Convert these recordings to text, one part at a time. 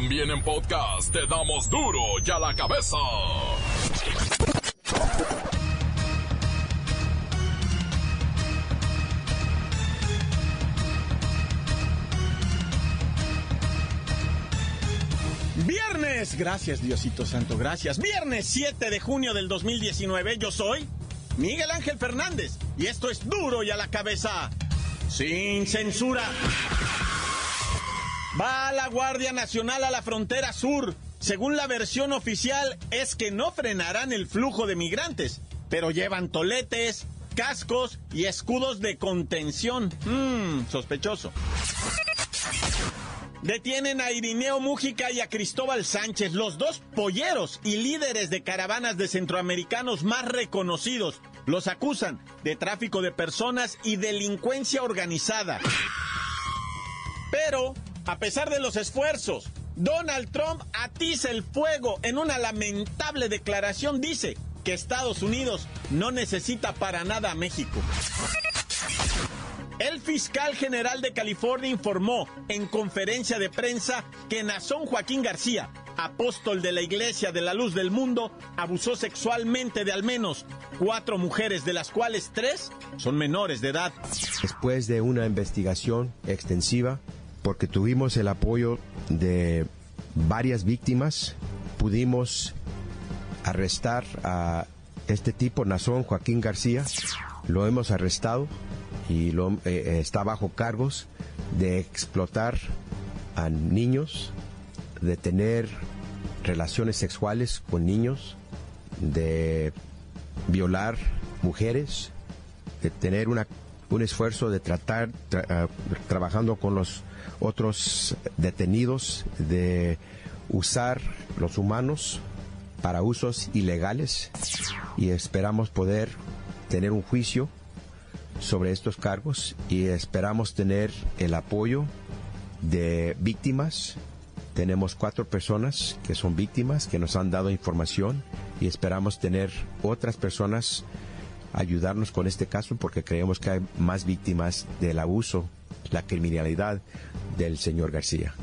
También en podcast te damos duro y a la cabeza. Viernes, gracias Diosito Santo, gracias. Viernes 7 de junio del 2019, yo soy Miguel Ángel Fernández y esto es duro y a la cabeza, sin censura. Va la Guardia Nacional a la frontera sur. Según la versión oficial es que no frenarán el flujo de migrantes, pero llevan toletes, cascos y escudos de contención. Mmm, sospechoso. Detienen a Irineo Mújica y a Cristóbal Sánchez, los dos polleros y líderes de caravanas de centroamericanos más reconocidos. Los acusan de tráfico de personas y delincuencia organizada. Pero, a pesar de los esfuerzos, Donald Trump atiza el fuego en una lamentable declaración. Dice que Estados Unidos no necesita para nada a México. El fiscal general de California informó en conferencia de prensa que Nazón Joaquín García, apóstol de la Iglesia de la Luz del Mundo, abusó sexualmente de al menos cuatro mujeres, de las cuales tres son menores de edad. Después de una investigación extensiva, porque tuvimos el apoyo de varias víctimas, pudimos arrestar a este tipo, Nazón Joaquín García. Lo hemos arrestado y lo, eh, eh, está bajo cargos de explotar a niños, de tener relaciones sexuales con niños, de violar mujeres, de tener una, un esfuerzo de tratar, ah, trabajando con los otros detenidos, de usar los humanos para usos ilegales y esperamos poder tener un juicio sobre estos cargos y esperamos tener el apoyo de víctimas. Tenemos cuatro personas que son víctimas que nos han dado información y esperamos tener otras personas ayudarnos con este caso porque creemos que hay más víctimas del abuso, la criminalidad del señor García.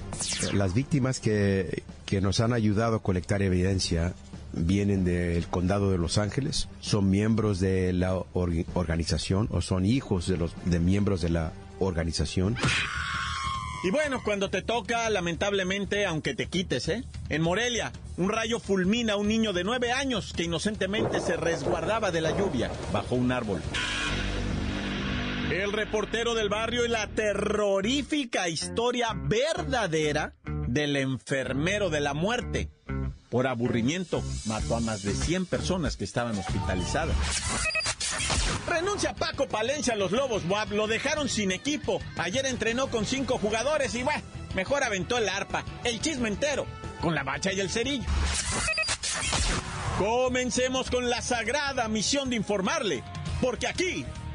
Las víctimas que, que nos han ayudado a colectar evidencia vienen del condado de Los Ángeles, son miembros de la organización o son hijos de los de miembros de la organización. Y bueno, cuando te toca, lamentablemente, aunque te quites, ¿eh? En Morelia, un rayo fulmina a un niño de nueve años que inocentemente se resguardaba de la lluvia bajo un árbol. El reportero del barrio y la terrorífica historia verdadera del enfermero de la muerte por aburrimiento, mató a más de 100 personas que estaban hospitalizadas. Renuncia Paco Palencia a los Lobos Wab, lo dejaron sin equipo. Ayer entrenó con cinco jugadores y bueno, mejor aventó el arpa, el chisme entero, con la bacha y el cerillo. Comencemos con la sagrada misión de informarle, porque aquí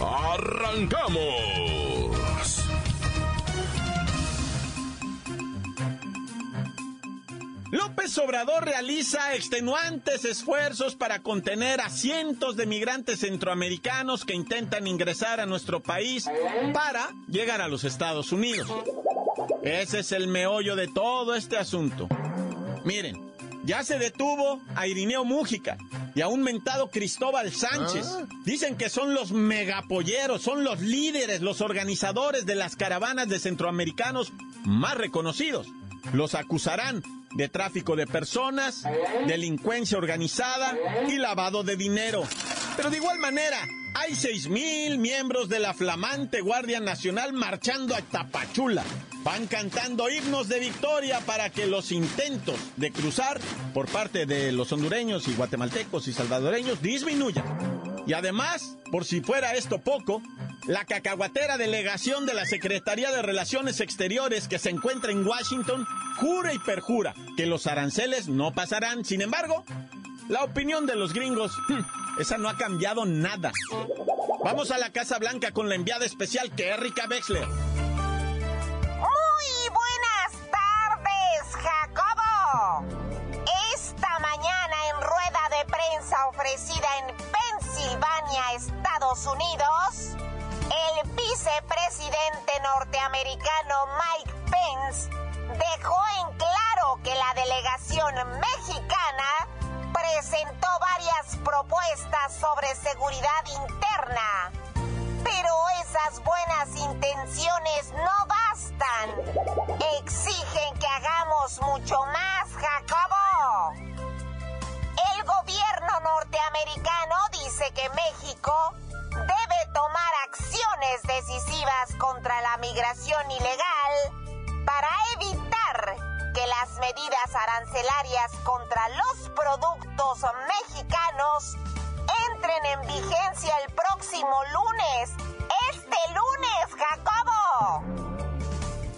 ¡Arrancamos! López Obrador realiza extenuantes esfuerzos para contener a cientos de migrantes centroamericanos que intentan ingresar a nuestro país para llegar a los Estados Unidos. Ese es el meollo de todo este asunto. Miren, ya se detuvo a Irineo Mújica y a un mentado Cristóbal Sánchez. Ah. Dicen que son los megapolleros, son los líderes, los organizadores de las caravanas de centroamericanos más reconocidos. Los acusarán de tráfico de personas, delincuencia organizada y lavado de dinero. Pero de igual manera, hay seis mil miembros de la flamante Guardia Nacional marchando a Tapachula. Van cantando himnos de victoria para que los intentos de cruzar por parte de los hondureños y guatemaltecos y salvadoreños disminuyan. Y además, por si fuera esto poco, La cacahuatera delegación de la Secretaría de Relaciones Exteriores que se encuentra en Washington jura y perjura que los aranceles no pasarán. Sin embargo, la opinión de los gringos, hmm, esa no ha cambiado nada. Vamos a la Casa Blanca con la enviada especial que es Erika Wexler. Ilegal para evitar que las medidas arancelarias contra los productos mexicanos entren en vigencia el próximo lunes. Este lunes, Jacobo.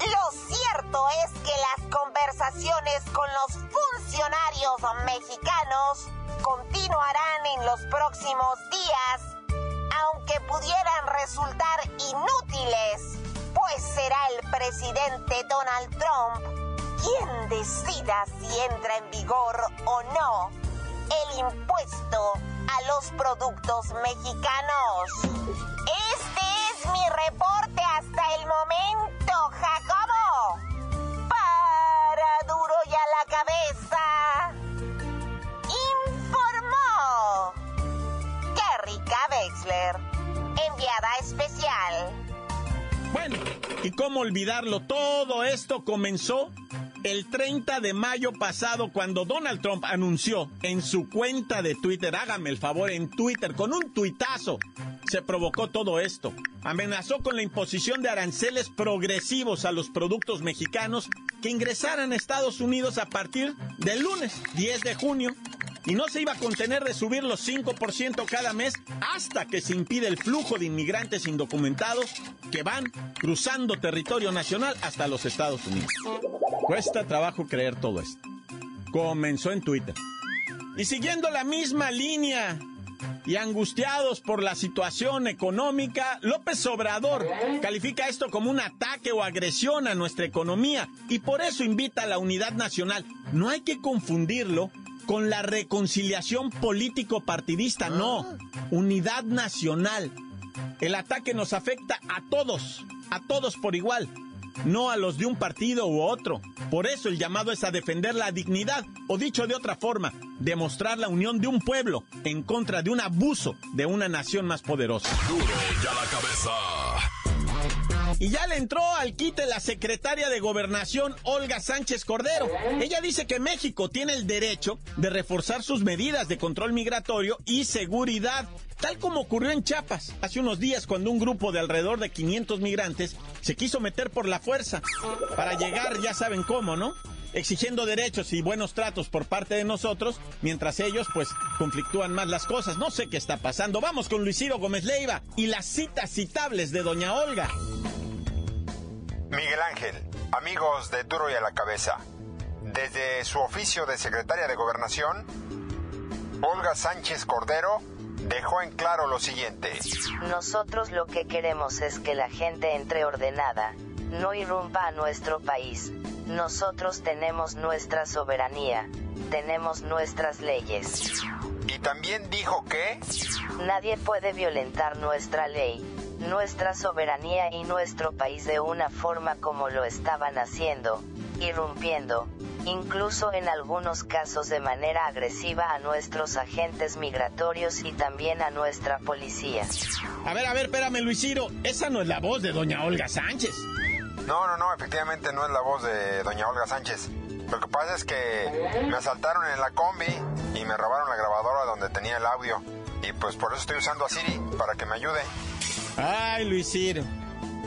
Lo cierto es que las conversaciones con los funcionarios mexicanos continuarán en los próximos días, aunque pudieran resultar inútiles, pues será el presidente Donald Trump quien decida si entra en vigor o no el impuesto a los productos mexicanos. Este es mi reporte hasta el momento, Jacobo. ¿Y cómo olvidarlo? Todo esto comenzó el 30 de mayo pasado cuando Donald Trump anunció en su cuenta de Twitter, hágame el favor, en Twitter, con un tuitazo, se provocó todo esto. Amenazó con la imposición de aranceles progresivos a los productos mexicanos que ingresaran a Estados Unidos a partir del lunes 10 de junio y no se iba a contener de subir los 5% cada mes hasta que se impide el flujo de inmigrantes indocumentados que van cruzando territorio nacional hasta los Estados Unidos. Cuesta trabajo creer todo esto. Comenzó en Twitter. Y siguiendo la misma línea y angustiados por la situación económica, López Obrador califica esto como un ataque o agresión a nuestra economía y por eso invita a la unidad nacional. No hay que confundirlo con la reconciliación político-partidista, no, unidad nacional. El ataque nos afecta a todos, a todos por igual, no a los de un partido u otro. Por eso el llamado es a defender la dignidad, o dicho de otra forma, demostrar la unión de un pueblo en contra de un abuso de una nación más poderosa. Duro ya la cabeza. Y ya le entró al quite la secretaria de Gobernación, Olga Sánchez Cordero. Ella dice que México tiene el derecho de reforzar sus medidas de control migratorio y seguridad, tal como ocurrió en Chiapas hace unos días cuando un grupo de alrededor de 500 migrantes se quiso meter por la fuerza para llegar, ya saben cómo, ¿no? exigiendo derechos y buenos tratos por parte de nosotros, mientras ellos pues conflictúan más las cosas. No sé qué está pasando. Vamos con Luis Gómez Leiva y las citas citables de Doña Olga. Miguel Ángel, amigos de Duro y a la Cabeza, desde su oficio de secretaria de Gobernación, Olga Sánchez Cordero dejó en claro lo siguiente. Nosotros lo que queremos es que la gente entre ordenada, no irrumpa a nuestro país. Nosotros tenemos nuestra soberanía, tenemos nuestras leyes. Y también dijo que... Nadie puede violentar nuestra ley, nuestra soberanía y nuestro país de una forma como lo estaban haciendo, irrumpiendo, incluso en algunos casos de manera agresiva a nuestros agentes migratorios y también a nuestra policía. A ver, a ver, espérame, Luis Ciro, esa no es la voz de doña Olga Sánchez. No, no, no, efectivamente no es la voz de doña Olga Sánchez. Lo que pasa es que me asaltaron en la combi y me robaron la grabadora donde tenía el audio. Y pues por eso estoy usando a Siri, para que me ayude. Ay, Luis Ciro.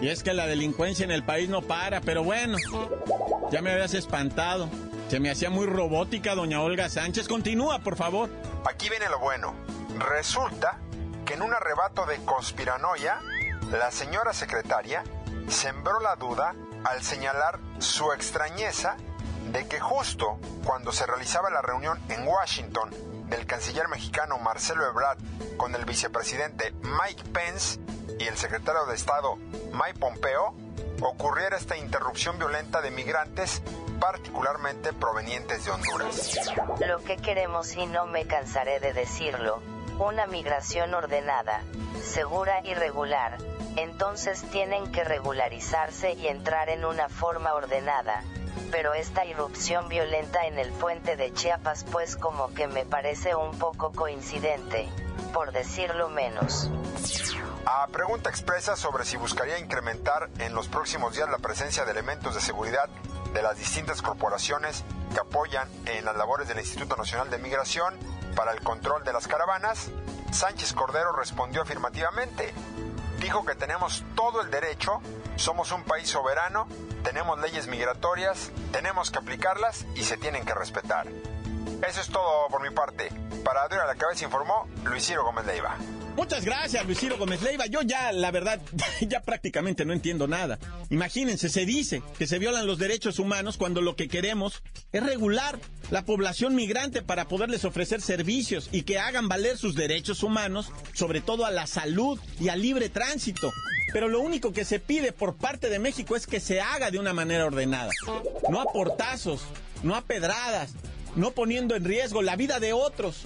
Y es que la delincuencia en el país no para, pero bueno, ya me habías espantado. Se me hacía muy robótica doña Olga Sánchez. Continúa, por favor. Aquí viene lo bueno. Resulta que en un arrebato de conspiranoia, la señora secretaria sembró la duda al señalar su extrañeza de que justo cuando se realizaba la reunión en Washington del canciller mexicano Marcelo Ebrard con el vicepresidente Mike Pence y el secretario de Estado Mike Pompeo, ocurriera esta interrupción violenta de migrantes, particularmente provenientes de Honduras. Lo que queremos, y no me cansaré de decirlo, una migración ordenada, segura y regular, entonces tienen que regularizarse y entrar en una forma ordenada. Pero esta irrupción violenta en el puente de Chiapas pues como que me parece un poco coincidente, por decirlo menos. A pregunta expresa sobre si buscaría incrementar en los próximos días la presencia de elementos de seguridad de las distintas corporaciones que apoyan en las labores del Instituto Nacional de Migración para el control de las caravanas, Sánchez Cordero respondió afirmativamente. Dijo que tenemos todo el derecho, somos un país soberano, tenemos leyes migratorias, tenemos que aplicarlas y se tienen que respetar. Eso es todo por mi parte. Para Adrián a la cabeza informó Luis Ciro Gómez Leiva. Muchas gracias, Luis Gómez Leiva. Yo ya, la verdad, ya prácticamente no entiendo nada. Imagínense, se dice que se violan los derechos humanos cuando lo que queremos es regular la población migrante para poderles ofrecer servicios y que hagan valer sus derechos humanos, sobre todo a la salud y al libre tránsito. Pero lo único que se pide por parte de México es que se haga de una manera ordenada. No a portazos, no a pedradas, no poniendo en riesgo la vida de otros.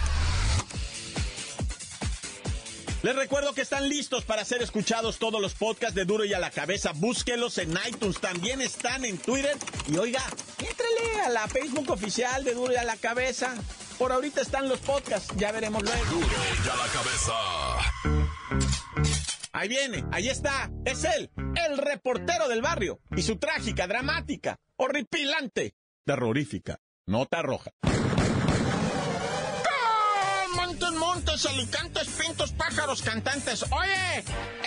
Les recuerdo que están listos para ser escuchados todos los podcasts de Duro y a la Cabeza. Búsquelos en iTunes, también están en Twitter. Y oiga, éntrale a la Facebook oficial de Duro y a la Cabeza. Por ahorita están los podcasts, ya veremos luego. Duro y a la cabeza. Ahí viene, ahí está, es él, el reportero del barrio. Y su trágica, dramática, horripilante, terrorífica, nota roja. Montes, alicantes, pintos, pájaros, cantantes. Oye,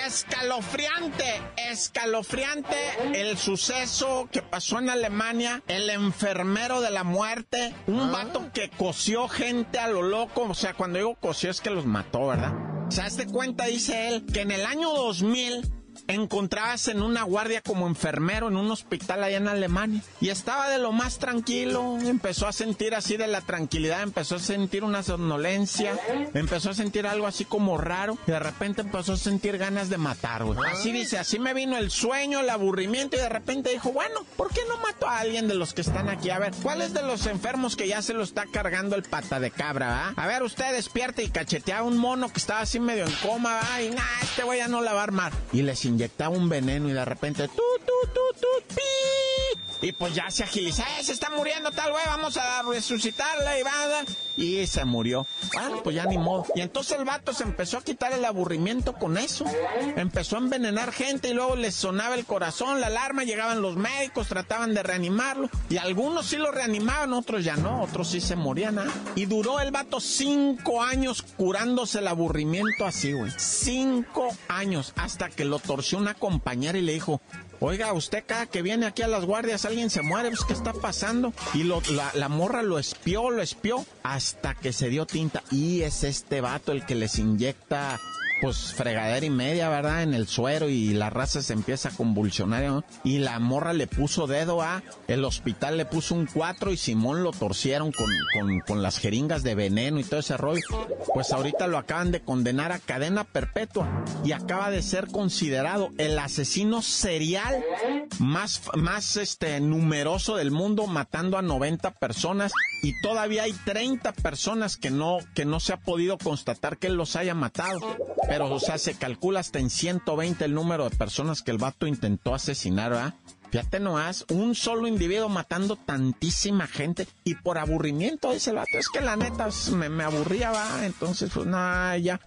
escalofriante, escalofriante el suceso que pasó en Alemania. El enfermero de la muerte. Un vato que coció gente a lo loco. O sea, cuando digo coció es que los mató, ¿verdad? O sea, hazte cuenta, dice él, que en el año 2000 encontrabas en una guardia como enfermero en un hospital allá en Alemania y estaba de lo más tranquilo, empezó a sentir así de la tranquilidad, empezó a sentir una somnolencia, empezó a sentir algo así como raro y de repente empezó a sentir ganas de matar, güey. Así dice, así me vino el sueño, el aburrimiento y de repente dijo, bueno, ¿por qué no mato a alguien de los que están aquí? A ver, ¿cuál es de los enfermos que ya se lo está cargando el pata de cabra, ah? A ver, usted despierte y cachetea a un mono que estaba así medio en coma, ¿va? Y nah, este güey ya no la va a armar. Y les inyectaba un veneno y de repente. Y pues ya se agiliza, ¡eh, se está muriendo tal güey! Vamos a resucitarla y va. Y se murió. Bueno, pues ya ni modo. Y entonces el vato se empezó a quitar el aburrimiento con eso. Empezó a envenenar gente y luego les sonaba el corazón, la alarma, llegaban los médicos, trataban de reanimarlo. Y algunos sí lo reanimaban, otros ya no, otros sí se morían. ¿ah? Y duró el vato cinco años curándose el aburrimiento así, güey. Cinco años hasta que lo torció una compañera y le dijo, Oiga, usted cada que viene aquí a las guardias alguien se muere, pues, ¿qué está pasando? Y lo, la, la morra lo espió, lo espió, hasta que se dio tinta. Y es este vato el que les inyecta, pues, fregadera y media, ¿verdad? En el suero y la raza se empieza a convulsionar, ¿no? Y la morra le puso dedo a, el hospital le puso un 4 y Simón lo torcieron con, con, con las jeringas de veneno y todo ese rollo. Pues ahorita lo acaban de condenar a cadena perpetua y acaba de ser considerado el asesino serial más, más este, numeroso del mundo, matando a 90 personas y todavía hay 30 personas que no, que no se ha podido constatar que él los haya matado. Pero, o sea, se calcula hasta en 120 el número de personas que el vato intentó asesinar, ¿verdad? Fíjate nomás, un solo individuo matando tantísima gente y por aburrimiento, dice el vato. Es que la neta me, me aburría, va. Entonces, pues nada, ya.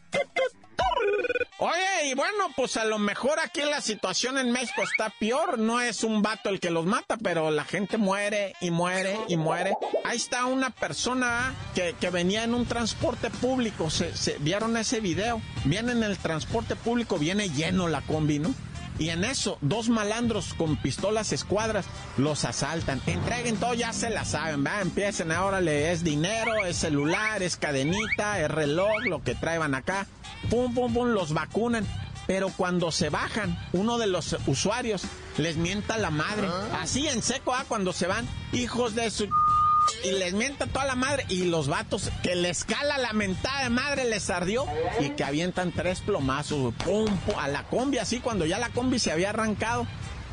Oye, y bueno, pues a lo mejor aquí la situación en México está peor. No es un vato el que los mata, pero la gente muere y muere y muere. Ahí está una persona que, que venía en un transporte público. Se, se vieron ese video. Viene en el transporte público, viene lleno la combi, ¿no? Y en eso, dos malandros con pistolas escuadras los asaltan. Entreguen todo, ya se la saben, va, empiecen ahora, es dinero, es celular, es cadenita, es reloj, lo que traen acá. Pum, pum, pum, los vacunan. Pero cuando se bajan, uno de los usuarios les mienta la madre. Así en seco, ah, cuando se van, hijos de su y les mienta toda la madre. Y los vatos que les cala la mentada de madre les ardió y que avientan tres plomazos, pum, a la combi, así cuando ya la combi se había arrancado.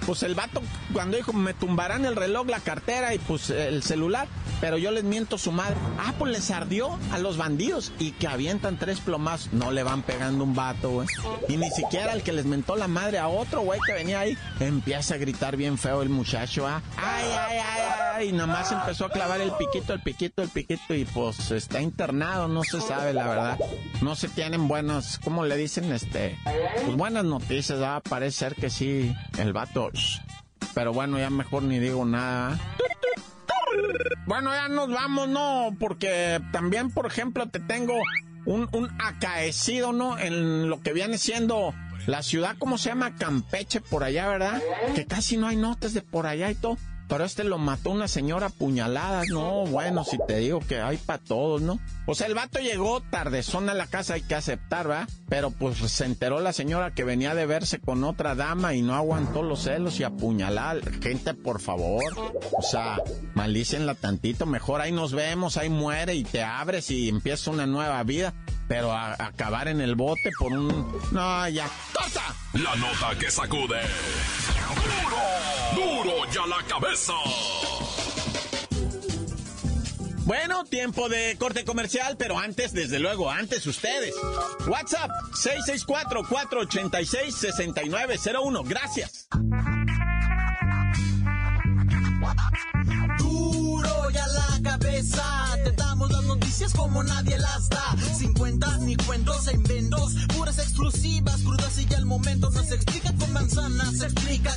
Pues el vato cuando dijo, me tumbarán el reloj, la cartera y pues el celular, pero yo les miento su madre. Ah, pues les ardió a los bandidos y que avientan tres plomazos. No le van pegando un vato, güey. Y ni siquiera el que les mentó la madre a otro güey que venía ahí, empieza a gritar bien feo el muchacho, ah. Ay, ay, ay. Y nomás empezó a clavar el piquito, el piquito, el piquito y pues está internado, no se sabe la verdad. No se tienen buenas, ¿cómo le dicen? Este, pues buenas noticias, va a parecer que sí, el vato pero bueno, ya mejor ni digo nada. Bueno, ya nos vamos, ¿no? Porque también, por ejemplo, te tengo un, un acaecido, ¿no? En lo que viene siendo la ciudad, ¿cómo se llama? Campeche, por allá, ¿verdad? Que casi no hay notas de por allá y todo. Pero este lo mató una señora puñalada. No, bueno, si te digo que hay para todos, ¿no? O sea, el vato llegó tardezón a la casa, hay que aceptar, ¿va? Pero pues se enteró la señora que venía de verse con otra dama y no aguantó los celos y apuñalar. Gente, por favor. O sea, malícenla tantito. Mejor ahí nos vemos, ahí muere y te abres y empieza una nueva vida. Pero a, acabar en el bote por un... No, ya. ¡Torta! La nota que sacude. ¡Duro! ¡Duro ya la cabeza! Bueno, tiempo de corte comercial, pero antes, desde luego, antes ustedes. WhatsApp 664-486-6901. Gracias. Duro ya la cabeza, te damos las noticias como nadie las da. Sin cuentas ni cuentos en vendos, puras exclusivas, crudas y ya el momento no se explica con manzanas, se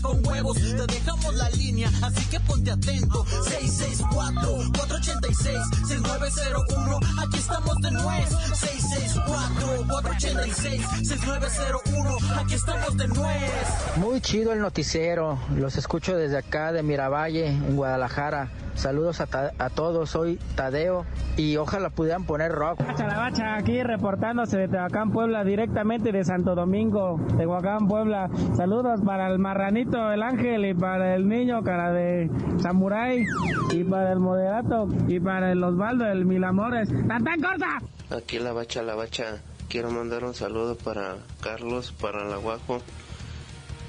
con huevos. Te dejamos la línea, así que ponte atento. 664-486-6901, aquí estamos de nuez. 664-486-6901, aquí estamos de nuez. Muy chido el noticiero, los escucho desde acá de Miravalle, en Guadalajara. Saludos a, ta- a todos, soy Tadeo y ojalá pudieran poner rock. Bacha la bacha, aquí reportándose de Tehuacán, Puebla, directamente de Santo Domingo, Tehuacán, Puebla. Saludos para el marranito, el ángel, y para el niño, cara de samurái, y para el moderato, y para el Osvaldo, el mil amores. ¡Tan tan corta! Aquí la bacha, la bacha. Quiero mandar un saludo para Carlos, para la Guajo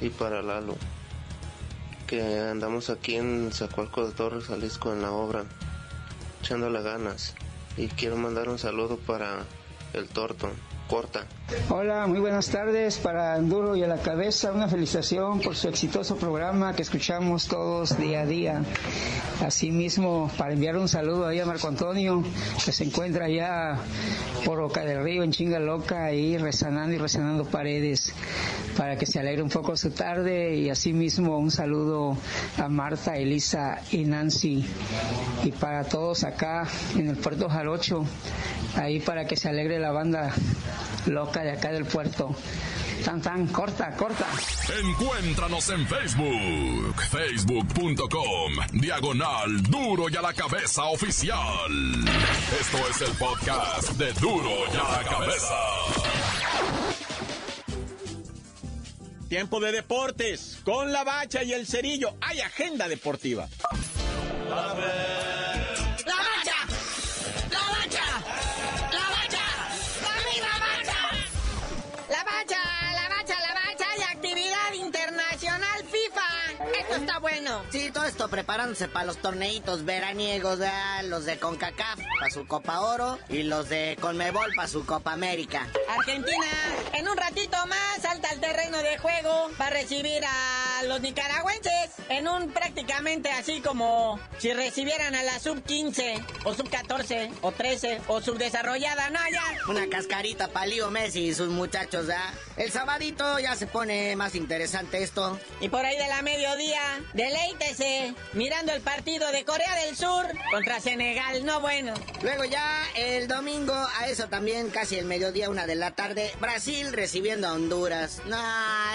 y para Lalo. Que andamos aquí en Zacualco de Torres, Jalisco, en la obra, echándole ganas. Y quiero mandar un saludo para el Torto, Corta. Hola, muy buenas tardes para Duro y a la Cabeza. Una felicitación por su exitoso programa que escuchamos todos día a día. Asimismo, para enviar un saludo ahí a Marco Antonio, que se encuentra allá por Boca del Río, en Chinga Loca, ahí rezanando y rezanando paredes, para que se alegre un poco su tarde. Y asimismo, un saludo a Marta, Elisa y Nancy. Y para todos acá en el Puerto Jarocho, ahí para que se alegre la banda loca de acá del puerto. Tan, tan, corta, corta. Encuéntranos en Facebook, facebook.com, diagonal duro y a la cabeza oficial. Esto es el podcast de duro y a la cabeza. Tiempo de deportes. Con la bacha y el cerillo hay agenda deportiva. ¡La bueno. Sí, todo esto preparándose para los torneitos veraniegos, ¿verdad? los de CONCACAF para su Copa Oro y los de CONMEBOL para su Copa América. Argentina, en un ratito más salta al terreno de juego para recibir a los nicaragüenses en un prácticamente así como si recibieran a la sub 15 o sub 14 o 13 o subdesarrollada, no ya. Una cascarita para Lío Messi y sus muchachos, ¿ya? El sabadito ya se pone más interesante esto. Y por ahí de la mediodía, deleítese mirando el partido de Corea del Sur contra Senegal, no bueno. Luego ya el domingo, a eso también casi el mediodía, una de la tarde, Brasil recibiendo a Honduras. No,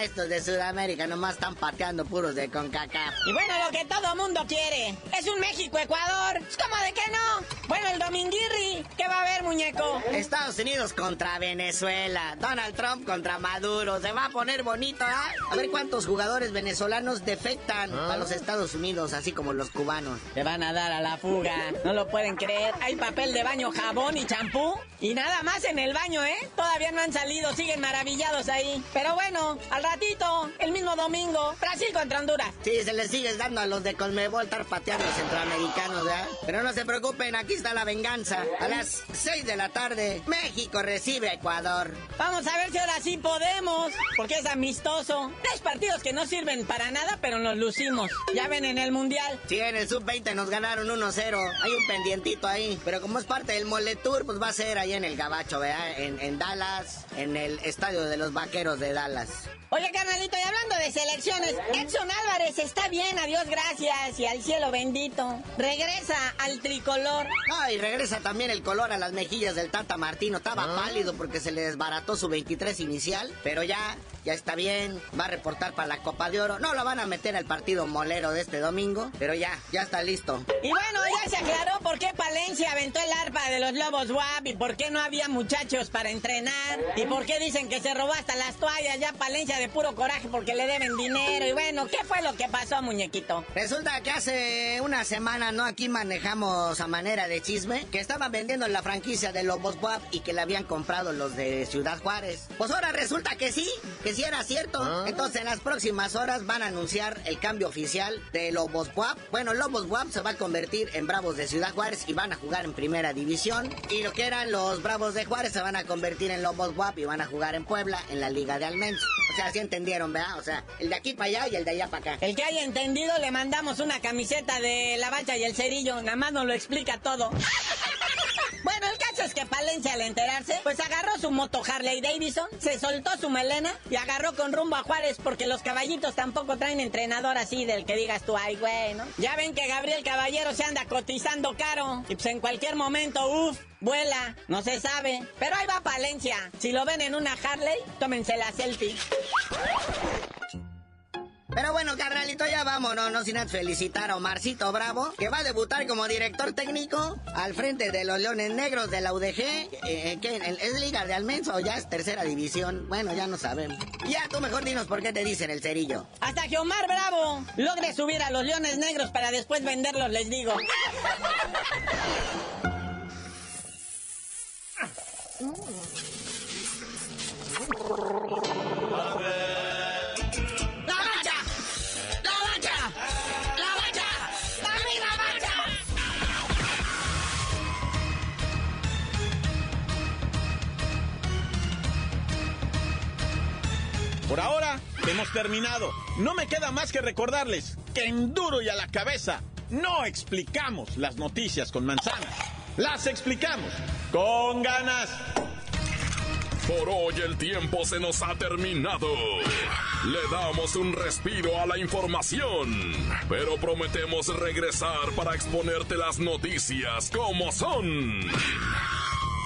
estos de Sudamérica nomás están pateando puros de CONCACAF. Y bueno, lo que todo mundo quiere es un México-Ecuador. ¿Cómo de que no? Bueno, el dominguirri, ¿qué va a haber, muñeco? Estados Unidos contra Venezuela, Donald Trump contra Maduro, se va a poner bonito, ¿ah? A ver cuántos jugadores venezolanos defectan a los Estados Unidos, así como los cubanos. Le van a dar a la fuga, no lo pueden creer. Hay papel de baño, jabón y champú. Y nada más en el baño, ¿eh? Todavía no han salido, siguen maravillados ahí. Pero bueno, al ratito, el mismo domingo, Brasil contra Honduras. Sí, se les sigue dando a los de Colmebol estar pateando a los centroamericanos, ¿verdad? Pero no se preocupen, aquí está la venganza. A las 6 de la tarde, México recibe a Ecuador. Vamos a ver si ahora sí podemos, porque es amistoso. Tres partidos que no sirven para nada, pero nos lucimos. Ya ven en el Mundial. Sí, en el Sub-20 nos ganaron 1-0. Hay un pendientito ahí. Pero como es parte del Mole Tour, pues va a ser ahí en el Gabacho, ¿verdad? En, en Dallas, en el estadio de los Vaqueros de Dallas. Oye, carnalito, y hablando de selecciones, Edson Álvarez está bien, a Dios gracias y al cielo bendito. Regresa al tricolor. No, y regresa también el color a las mejillas del Tata Martino. Estaba pálido porque se le desbarató su 23 inicial, pero ya, ya está bien. Va a reportar para la Copa de Oro. No lo van a meter al partido molero de este domingo, pero ya, ya está listo. Y bueno, ya se aclaró por qué Palencia aventó el arpa de los Lobos WAP y por qué no había muchachos para entrenar y por qué dicen que se robó hasta las toallas ya Palencia de puro coraje porque le deben dinero. Y bueno, ¿qué fue lo que pasó, muñequito? Resulta que hace una semana, ¿no? Aquí manejamos a manera de chisme que estaban vendiendo la franquicia de Lobos WAP y que la habían comprado los de Ciudad Juárez. Pues ahora resulta que sí, que sí era cierto. Entonces en las próximas horas van a anunciar el cambio oficial de Lobos WAP. Bueno, Lobos WAP se va a convertir en Bravos de Ciudad Juárez y van a jugar en primera división. Y lo que eran los Bravos de Juárez se van a convertir en Lobos WAP y van a jugar en Puebla, en la Liga de Almenso. O sea, así entendieron, ¿verdad? O sea, el de aquí para allá y el de allá para acá. El que haya entendido le mandamos una camiseta de la bacha y el cerillo, nada más nos lo explica todo. Es que Palencia al enterarse, pues agarró su moto Harley Davidson, se soltó su melena y agarró con rumbo a Juárez porque los caballitos tampoco traen entrenador así del que digas tú, ay, güey, ¿no? Ya ven que Gabriel Caballero se anda cotizando caro y pues en cualquier momento, uff, vuela, no se sabe. Pero ahí va Palencia. Si lo ven en una Harley, tómense la selfie. Pero bueno, carnalito, ya vámonos, no sin antes felicitar a Omarcito Bravo, que va a debutar como director técnico al frente de los Leones Negros de la UDG. Eh, ¿qué? ¿Es Liga de Almenso o ya es tercera división? Bueno, ya no sabemos. Ya, tú mejor dinos por qué te dicen el cerillo. Hasta que Omar Bravo logre subir a los Leones Negros para después venderlos, les digo. Por ahora, hemos terminado. No me queda más que recordarles que en duro y a la cabeza no explicamos las noticias con manzanas. Las explicamos con ganas. Por hoy el tiempo se nos ha terminado. Le damos un respiro a la información, pero prometemos regresar para exponerte las noticias como son.